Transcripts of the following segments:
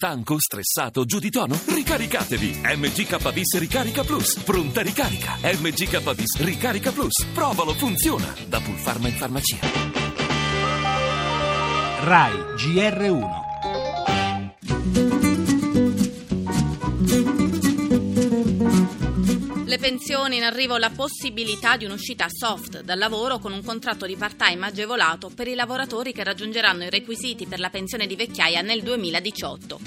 Stanco, stressato, giù di tono? Ricaricatevi! MGKBIS Ricarica Plus. Pronta ricarica. MGKBIS Ricarica Plus. Provalo, funziona. Da Pulpharma in farmacia. RAI GR1 Le pensioni in arrivo la possibilità di un'uscita soft dal lavoro con un contratto di part-time agevolato per i lavoratori che raggiungeranno i requisiti per la pensione di vecchiaia nel 2018.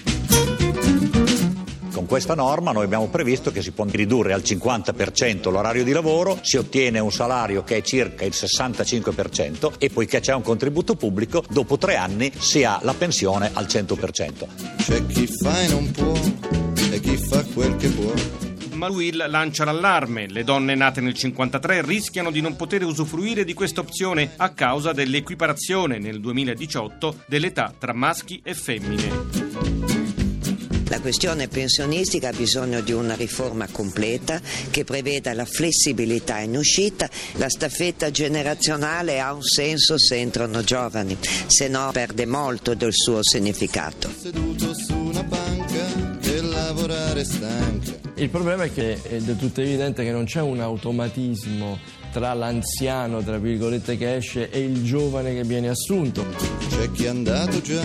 Con questa norma noi abbiamo previsto che si può ridurre al 50% l'orario di lavoro, si ottiene un salario che è circa il 65% e poiché c'è un contributo pubblico, dopo tre anni si ha la pensione al 100%. C'è chi fa e non può e chi fa quel che può. Ma Will lancia l'allarme. Le donne nate nel 53 rischiano di non poter usufruire di questa opzione a causa dell'equiparazione nel 2018 dell'età tra maschi e femmine. La questione pensionistica ha bisogno di una riforma completa che preveda la flessibilità in uscita. La staffetta generazionale ha un senso se entrano giovani, se no perde molto del suo significato. Seduto su una panca che lavorare stanca. Il problema è che è del tutto evidente che non c'è un automatismo tra l'anziano, tra virgolette, che esce e il giovane che viene assunto. C'è chi è andato già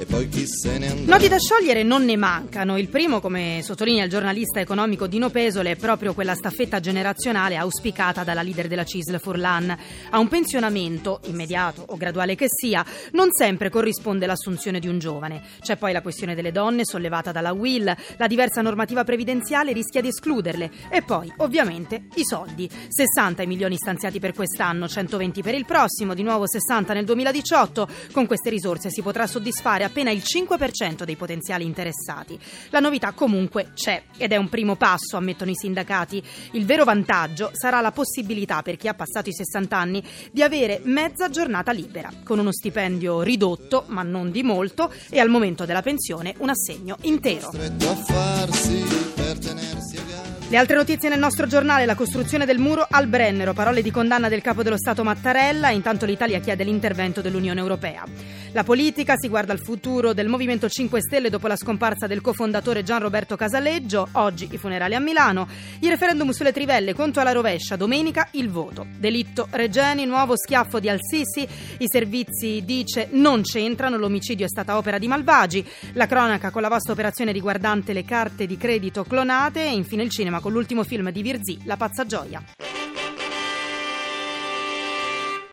e poi chi se ne andrà. Nodi da sciogliere non ne mancano. Il primo, come sottolinea il giornalista economico Dino Pesole, è proprio quella staffetta generazionale auspicata dalla leader della CISL Furlan. A un pensionamento, immediato o graduale che sia, non sempre corrisponde l'assunzione di un giovane. C'è poi la questione delle donne sollevata dalla Will, la diversa normativa previdenziale rischia di escluderle. E poi, ovviamente, i soldi. 60 i milioni stanziati per quest'anno, 120 per il prossimo, di nuovo 60 nel 2018. Con queste risorse si potrà soddisfare appena il 5% dei potenziali interessati. La novità comunque c'è ed è un primo passo, ammettono i sindacati. Il vero vantaggio sarà la possibilità per chi ha passato i 60 anni di avere mezza giornata libera, con uno stipendio ridotto, ma non di molto, e al momento della pensione un assegno intero. Le altre notizie nel nostro giornale, la costruzione del muro al Brennero, parole di condanna del capo dello Stato Mattarella, intanto l'Italia chiede l'intervento dell'Unione Europea. La politica si guarda al futuro del Movimento 5 Stelle dopo la scomparsa del cofondatore Gian Roberto Casaleggio, oggi i funerali a Milano, il referendum sulle trivelle, conto alla rovescia, domenica il voto. Delitto Regeni, nuovo schiaffo di Al-Sisi, i servizi dice non c'entrano, l'omicidio è stata opera di malvagi, la cronaca con la vasta operazione riguardante le carte di credito clonate e infine il cinema con l'ultimo film di Virzì, La pazza gioia.